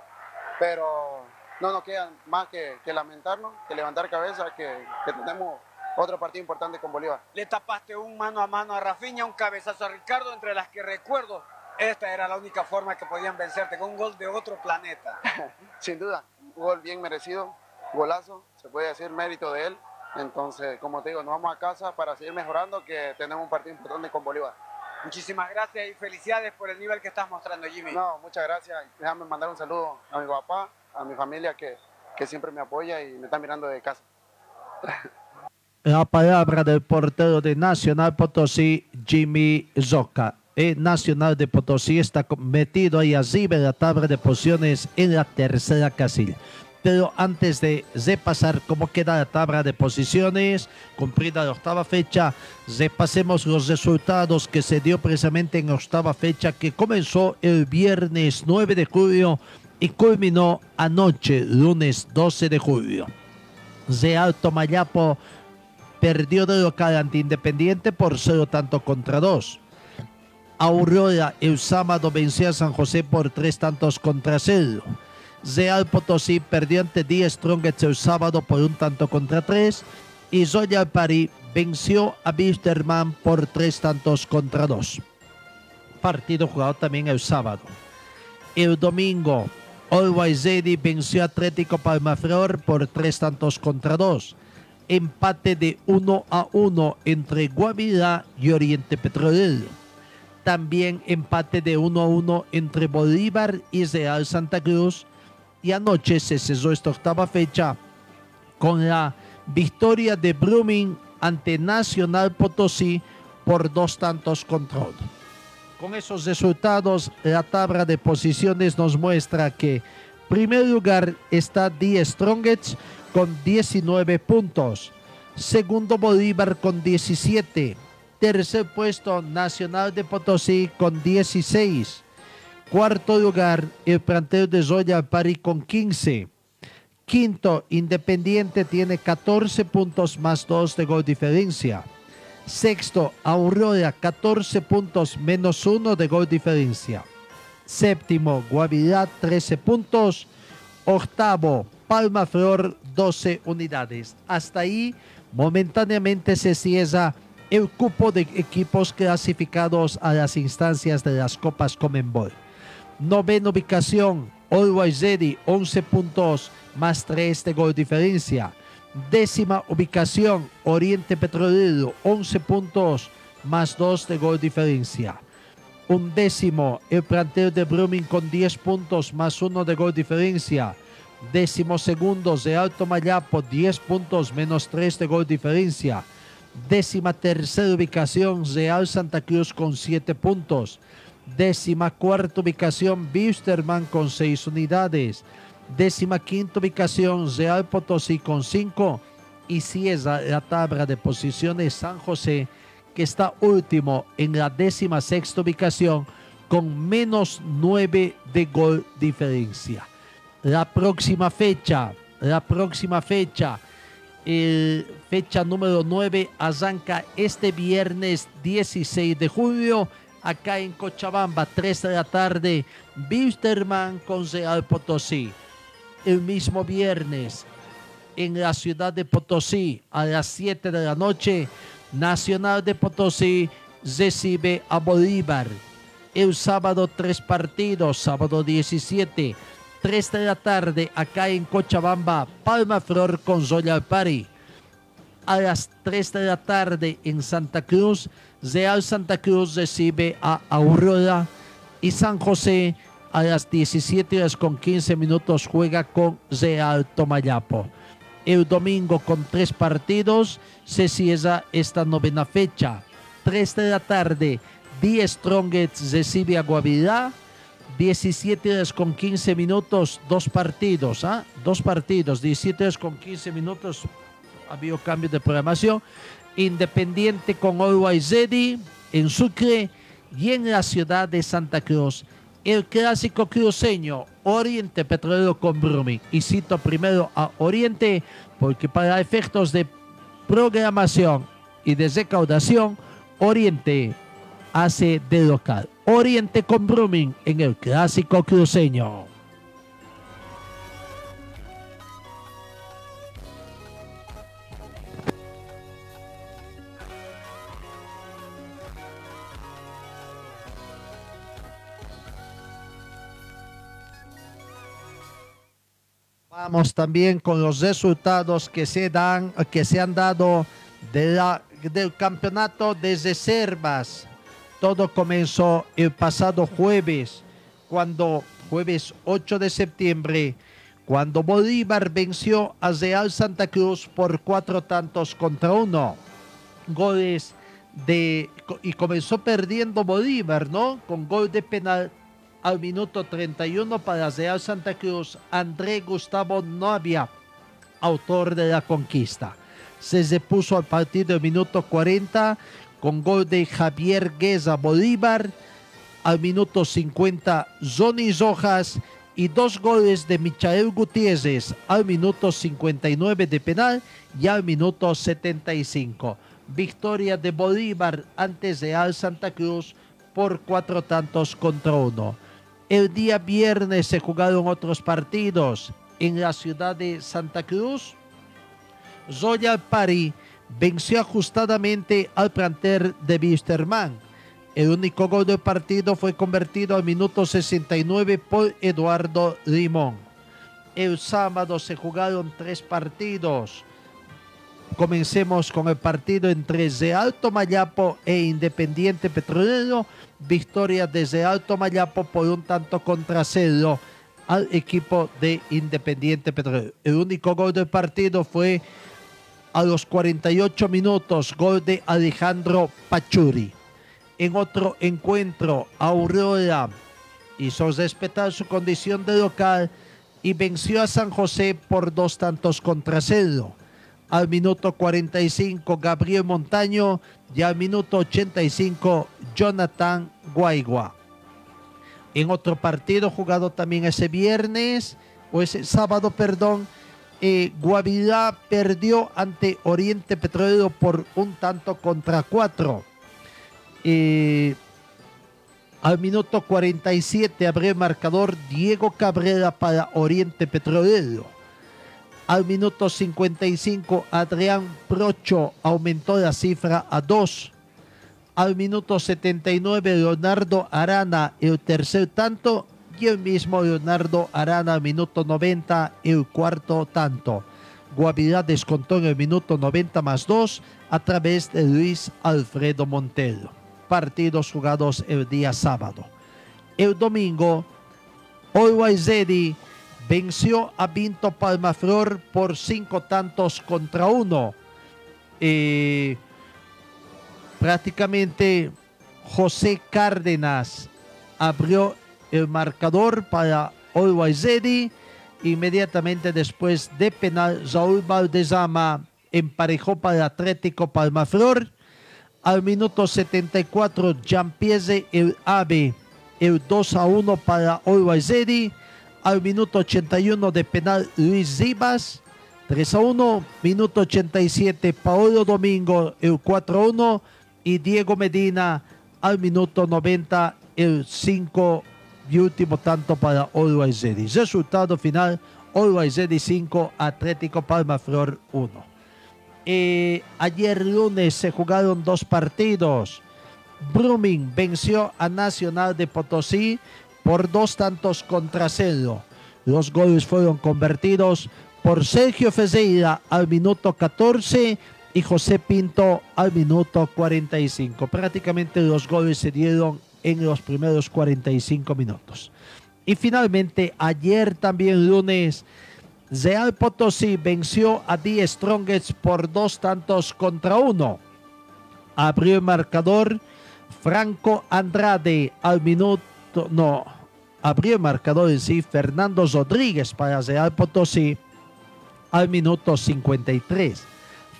pero no nos queda más que, que lamentarnos, que levantar cabeza, que, que tenemos otro partido importante con Bolívar. Le tapaste un mano a mano a Rafinha, un cabezazo a Ricardo, entre las que recuerdo, esta era la única forma que podían vencerte, con un gol de otro planeta. <laughs> Sin duda, un gol bien merecido, golazo, se puede decir mérito de él. Entonces, como te digo, nos vamos a casa para seguir mejorando, que tenemos un partido importante con Bolívar. Muchísimas gracias y felicidades por el nivel que estás mostrando, Jimmy. No, muchas gracias. Déjame mandar un saludo a mi papá, a mi familia que, que siempre me apoya y me está mirando de casa. <laughs> La palabra del portero de Nacional Potosí, Jimmy Zoca. El Nacional de Potosí está metido ahí arriba en la tabla de posiciones en la tercera casilla. Pero antes de repasar cómo queda la tabla de posiciones, cumplida la octava fecha, repasemos los resultados que se dio precisamente en la octava fecha que comenzó el viernes 9 de julio y culminó anoche, lunes 12 de julio. Real Tomayapo perdió de local ante Independiente por cero tanto contra dos. Aurora el sábado venció a San José por tres tantos contra cero. Real Potosí perdió ante Díaz Strongets el sábado por un tanto contra tres. Y Royal París venció a Bisterman por tres tantos contra dos. Partido jugado también el sábado. El domingo, Always Ready venció a Atlético Palmaflor por tres tantos contra dos. Empate de 1 a 1 entre Guavirá y Oriente Petrolero. También empate de 1 a 1 entre Bolívar y Real Santa Cruz. Y anoche se cesó esta octava fecha con la victoria de Blooming ante Nacional Potosí por dos tantos contra. Con esos resultados, la tabla de posiciones nos muestra que primer lugar está Die Strongets con 19 puntos. Segundo Bolívar con 17. Tercer puesto Nacional de Potosí con 16. Cuarto lugar el plantel de Royal Party con 15. Quinto Independiente tiene 14 puntos más 2 de gol diferencia. Sexto, Aurora, 14 puntos menos 1 de gol diferencia. Séptimo, Guavirá, 13 puntos. Octavo, Palma Flor, 12 unidades. Hasta ahí, momentáneamente se cierra el cupo de equipos clasificados a las instancias de las Copas Comenbol. Novena ubicación, Always Ready, 11 puntos más 3 de gol diferencia. Décima ubicación, Oriente Petrolero, 11 puntos más 2 de gol diferencia. Un décimo, el planteo de Brumming con 10 puntos más 1 de gol diferencia. Décimo segundo, de Alto Mayapo, 10 puntos menos 3 de gol diferencia. Décima tercera ubicación, Real Santa Cruz con 7 puntos. Décima cuarta ubicación, Bisterman con 6 unidades. Décima quinta ubicación, Real Potosí con 5. Y cierra la tabla de posiciones San José, que está último en la décima sexta ubicación con menos 9 de gol diferencia. La próxima fecha, la próxima fecha, fecha número 9 arranca este viernes 16 de julio acá en Cochabamba, 3 de la tarde, Bisterman con Real Potosí. El mismo viernes en la ciudad de Potosí a las 7 de la noche, Nacional de Potosí recibe a Bolívar. El sábado tres partidos, sábado 17, 3 de la tarde acá en Cochabamba, Palma Flor con Royal Party. A las 3 de la tarde en Santa Cruz, Real Santa Cruz recibe a Aurora y San José a las 17 horas con 15 minutos juega con Real Tomayapo. El domingo con tres partidos se cierra esta novena fecha. 3 de la tarde, 10 Strongets recibe a Guavirá. 17 horas con 15 minutos, dos partidos, ¿ah? Dos partidos, 17 horas con 15 minutos, ha habido cambio de programación. Independiente con Always Ready en Sucre y en la ciudad de Santa Cruz. El clásico cruceño, Oriente Petrolero con Brumming. Y cito primero a Oriente porque para efectos de programación y de recaudación, Oriente hace de local. Oriente con Brumming en el clásico cruceño. Vamos también con los resultados que se dan, que se han dado del campeonato de reservas. Todo comenzó el pasado jueves, cuando jueves 8 de septiembre, cuando Bolívar venció a Real Santa Cruz por cuatro tantos contra uno. Goles de y comenzó perdiendo Bolívar, ¿no? Con gol de penal al minuto 31 para Real Santa Cruz, André Gustavo Novia, autor de la conquista. Se repuso al partido al minuto 40 con gol de Javier Gueza Bolívar, al minuto 50 Johnny Rojas y dos goles de Michael Gutiérrez al minuto 59 de penal y al minuto 75. Victoria de Bolívar ante Real Santa Cruz por cuatro tantos contra uno. El día viernes se jugaron otros partidos en la ciudad de Santa Cruz. Royal Party venció ajustadamente al planter de Wisterman. El único gol del partido fue convertido al minuto 69 por Eduardo Limón. El sábado se jugaron tres partidos. Comencemos con el partido entre Real Tomayapo e Independiente Petrolero. Victoria desde Alto Mayapo por un tanto contra cero al equipo de Independiente Petrolero. El único gol del partido fue a los 48 minutos, gol de Alejandro Pachuri. En otro encuentro, Aurora hizo respetar su condición de local y venció a San José por dos tantos contra cero. Al minuto 45, Gabriel Montaño y al minuto 85, Jonathan Guaigua. En otro partido jugado también ese viernes, o ese sábado, perdón, eh, Guavirá perdió ante Oriente Petrolero por un tanto contra cuatro. Eh, al minuto 47 abrió el marcador Diego Cabrera para Oriente Petrolero. Al minuto 55 Adrián Procho aumentó la cifra a 2. Al minuto 79 Leonardo Arana el tercer tanto y el mismo Leonardo Arana al minuto 90 el cuarto tanto. Guavirá descontó en el minuto 90 más 2 a través de Luis Alfredo Montero. Partidos jugados el día sábado. El domingo, Always Ready venció a Vinto Palmaflor por cinco tantos contra uno. Eh, prácticamente José Cárdenas abrió el marcador para Always Ready. Inmediatamente después de penal, Raúl Valdezama emparejó para Atlético Palmaflor. Al minuto 74, Jean-Pierre el Ave, el 2 a 1 para Always. Al minuto 81 de penal, Luis Rivas, 3 a 1. Minuto 87, Paolo Domingo, el 4 a 1. Y Diego Medina, al minuto 90, el 5 y último tanto para Always Ready. Resultado final, Always Ready 5, Atlético Palmaflor 1. Eh, ayer lunes se jugaron dos partidos. Brumming venció a Nacional de Potosí por dos tantos contra cero. Los goles fueron convertidos por Sergio Ferreira al minuto 14 y José Pinto al minuto 45. Prácticamente los goles se dieron en los primeros 45 minutos. Y finalmente, ayer también lunes, Real Potosí venció a Die Strongest por dos tantos contra uno. Abrió el marcador Franco Andrade al minuto, no, abrió el marcador en sí Fernando Rodríguez para Real Potosí al minuto 53.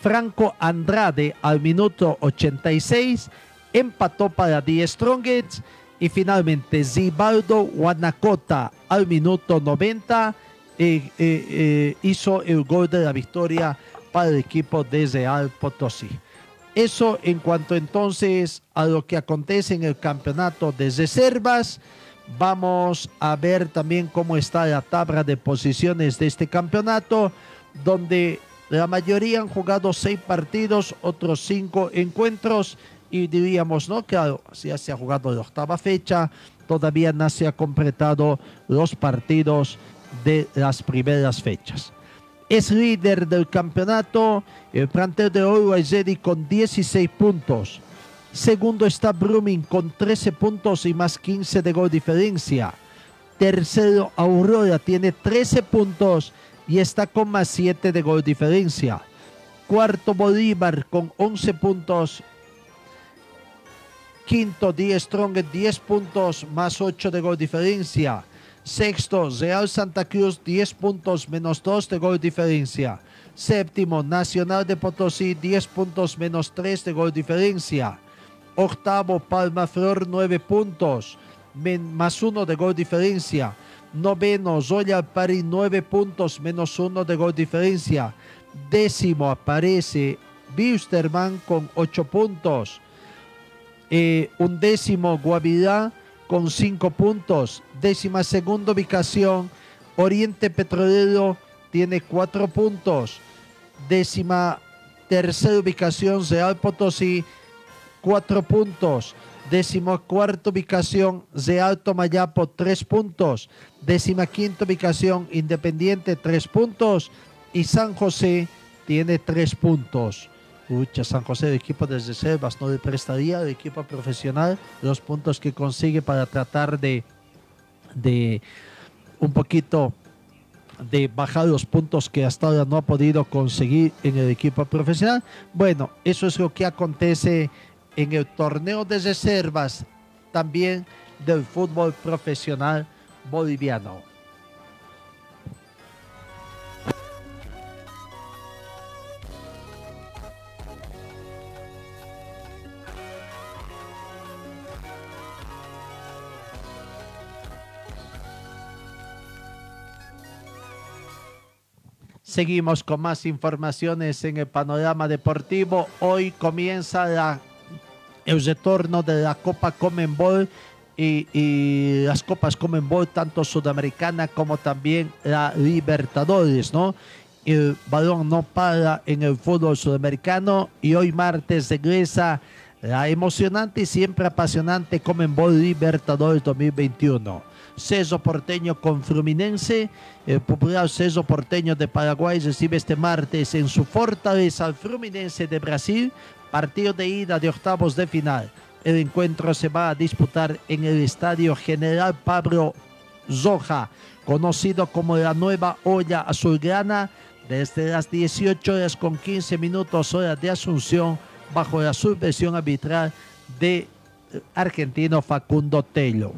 Franco Andrade al minuto 86 empató para Die Strongest y finalmente Zibaldo Guanacota al minuto 90 eh, eh, eh, hizo el gol de la victoria para el equipo de Real Potosí. Eso en cuanto entonces a lo que acontece en el campeonato de reservas. Vamos a ver también cómo está la tabla de posiciones de este campeonato, donde la mayoría han jugado seis partidos, otros cinco encuentros y diríamos, ¿no? Que ya se ha jugado la octava fecha, todavía no se ha completado los partidos de las primeras fechas. Es líder del campeonato el plantel de Always Ready con 16 puntos. Segundo está Brumming con 13 puntos y más 15 de gol diferencia. Tercero Aurora tiene 13 puntos y está con más 7 de gol diferencia. Cuarto Bolívar con 11 puntos Quinto, Die Strong, 10 puntos más 8 de gol diferencia. Sexto, Real Santa Cruz, 10 puntos menos 2 de gol diferencia. Séptimo, Nacional de Potosí, 10 puntos menos 3 de gol diferencia. Octavo, Palma Flor, 9 puntos más 1 de gol diferencia. Noveno, Royal Paris, 9 puntos menos 1 de gol diferencia. Décimo aparece Bisterman con 8 puntos. Eh, undécimo Guavirá con cinco puntos. Décima segunda ubicación Oriente Petrolero tiene cuatro puntos. Décima tercera ubicación Real Potosí, cuatro puntos. Décima cuarta ubicación Real Tomayapo, tres puntos. Décima quinta ubicación Independiente, tres puntos. Y San José tiene tres puntos. San José, el equipo de reservas, no le prestaría al equipo profesional los puntos que consigue para tratar de, de un poquito de bajar los puntos que hasta ahora no ha podido conseguir en el equipo profesional. Bueno, eso es lo que acontece en el torneo de reservas también del fútbol profesional boliviano. Seguimos con más informaciones en el panorama deportivo. Hoy comienza la, el retorno de la Copa Comenbol y, las Copas Comenbol, tanto Sudamericana como también la Libertadores, ¿no? El balón no para en el fútbol sudamericano y hoy martes regresa la emocionante y siempre apasionante Comenbol Libertadores 2021. Ceso Porteño con Fluminense. El popular Ceso Porteño de Paraguay recibe este martes en su fortaleza al Fluminense de Brasil, partido de ida de octavos de final. El encuentro se va a disputar en el Estadio General Pablo Zoja, conocido como la nueva olla azulgrana, desde las 18 horas con 15 minutos hora de Asunción, bajo la subversión arbitral de argentino Facundo Tello.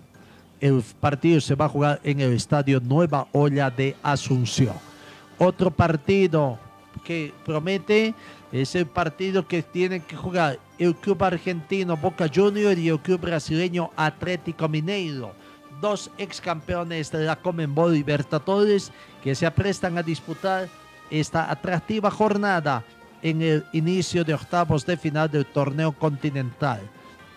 El partido se va a jugar en el estadio Nueva Olla de Asunción. Otro partido que promete es el partido que tienen que jugar el club argentino Boca Juniors y el club brasileño Atlético Mineiro. Dos ex campeones de la Comenbol Libertadores que se aprestan a disputar esta atractiva jornada en el inicio de octavos de final del torneo continental.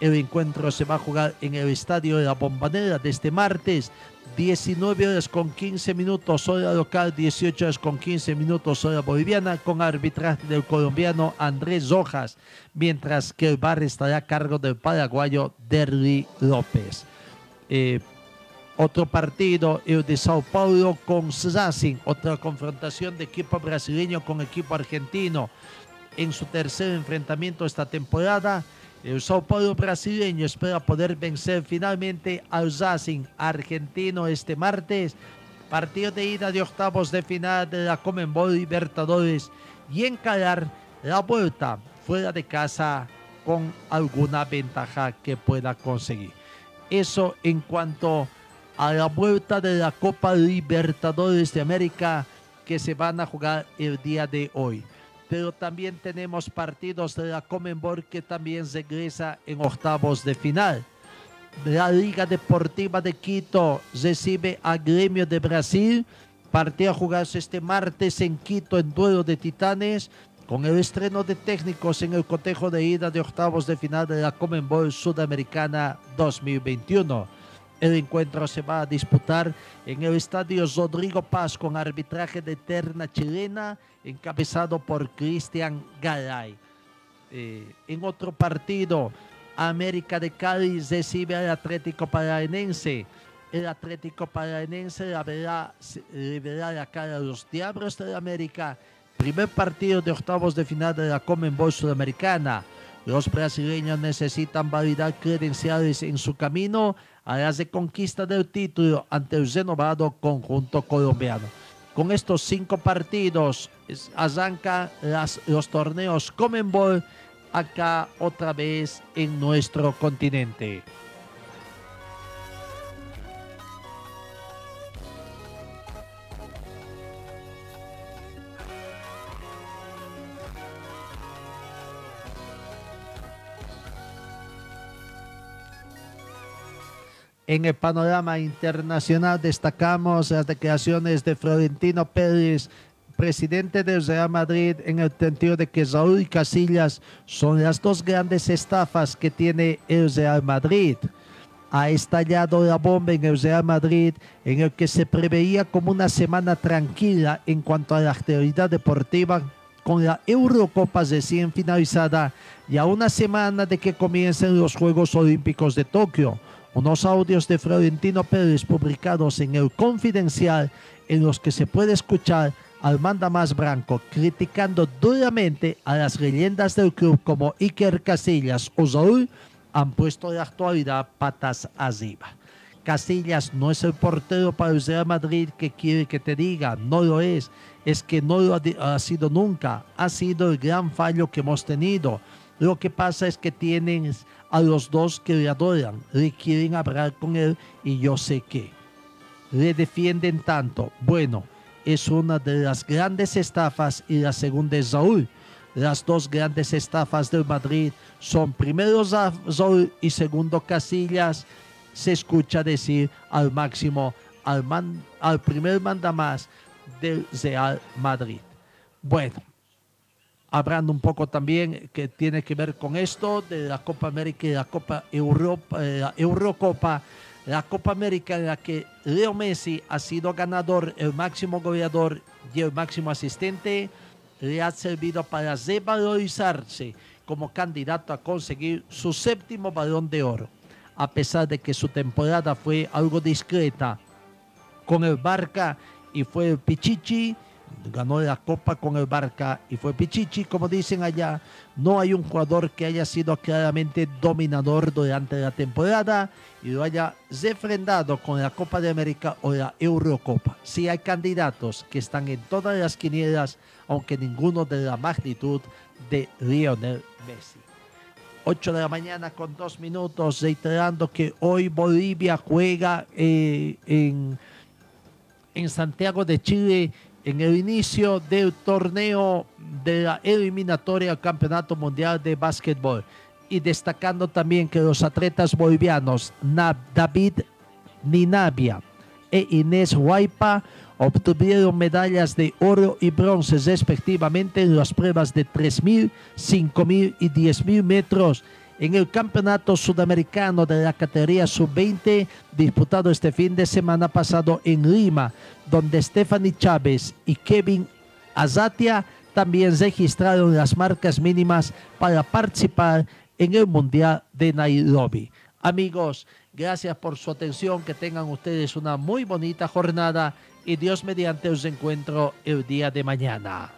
El encuentro se va a jugar en el Estadio de la Bombonera de este martes, 19 horas con 15 minutos hora local, 18 horas con 15 minutos hora boliviana, con arbitraje del colombiano Andrés Rojas, mientras que el bar estará a cargo del paraguayo Derry López. Eh, otro partido, el de Sao Paulo con Racing, otra confrontación de equipo brasileño con equipo argentino. En su tercer enfrentamiento esta temporada, el Sao Paulo brasileño espera poder vencer finalmente al Racing argentino este martes. Partido de ida de octavos de final de la Comenbol Libertadores y encarar la vuelta fuera de casa con alguna ventaja que pueda conseguir. Eso en cuanto a la vuelta de la Copa Libertadores de América que se van a jugar el día de hoy pero también tenemos partidos de la Comenbol que también regresa en octavos de final. La Liga Deportiva de Quito recibe a Gremio de Brasil. Partido a jugarse este martes en Quito en duelo de titanes con el estreno de técnicos en el cotejo de ida de octavos de final de la Comenbol Sudamericana 2021. El encuentro se va a disputar en el estadio Rodrigo Paz con arbitraje de terna chilena encabezado por Cristian Garay. Eh, en otro partido, América de Cali recibe al Atlético Paranaense. El Atlético Paranaense le verá la cara a los Diablos de América. Primer partido de octavos de final de la Comenbol Sudamericana. Los brasileños necesitan validar credenciales en su camino a las de conquista del título ante el renovado conjunto colombiano. Con estos cinco partidos arranca los torneos Comenbol acá otra vez en nuestro continente. En el panorama internacional destacamos las declaraciones de Florentino Pérez, presidente del Real Madrid, en el sentido de que Raúl y Casillas son las dos grandes estafas que tiene el Real Madrid. Ha estallado la bomba en el Real Madrid, en el que se preveía como una semana tranquila en cuanto a la actividad deportiva con la Eurocopa recién finalizada y a una semana de que comiencen los Juegos Olímpicos de Tokio unos audios de Florentino Pérez publicados en el Confidencial en los que se puede escuchar al manda más branco criticando duramente a las leyendas del club como Iker Casillas o Saúl han puesto la actualidad patas arriba. Casillas no es el portero para el Real Madrid que quiere que te diga, no lo es, es que no lo ha, ha sido nunca, ha sido el gran fallo que hemos tenido. Lo que pasa es que tienes a los dos que le adoran, le quieren hablar con él y yo sé que le defienden tanto. Bueno, es una de las grandes estafas y la segunda es Saúl. Las dos grandes estafas del Madrid son primero Saúl y segundo Casillas. Se escucha decir al máximo, al, al primer mandamás del Real Madrid. Bueno, hablando un poco también que tiene que ver con esto de la Copa América y la Copa Europa, eh, Eurocopa, la Copa América en la que Leo Messi ha sido ganador, el máximo goleador y el máximo asistente, le ha servido para revalorizarse como candidato a conseguir su séptimo balón de oro. a pesar de que su temporada fue algo discreta con el Barca y fue el Pichichi, ganó la Copa con el Barca y fue Pichichi, como dicen allá, no hay un jugador que haya sido claramente dominador durante la temporada y lo haya refrendado con la Copa de América o la Eurocopa. Sí hay candidatos que están en todas las quinielas, aunque ninguno de la magnitud de Lionel Messi. 8 de la mañana con dos minutos, reiterando que hoy Bolivia juega eh, en, en Santiago de Chile en el inicio del torneo de la eliminatoria al Campeonato Mundial de Básquetbol. Y destacando también que los atletas bolivianos David Ninabia e Inés Huaypa obtuvieron medallas de oro y bronce respectivamente en las pruebas de 3.000, 5.000 y 10.000 metros en el Campeonato Sudamericano de la categoría sub-20 disputado este fin de semana pasado en Lima, donde Stephanie Chávez y Kevin Azatia también registraron las marcas mínimas para participar en el Mundial de Nairobi. Amigos, gracias por su atención, que tengan ustedes una muy bonita jornada y Dios mediante os encuentro el día de mañana.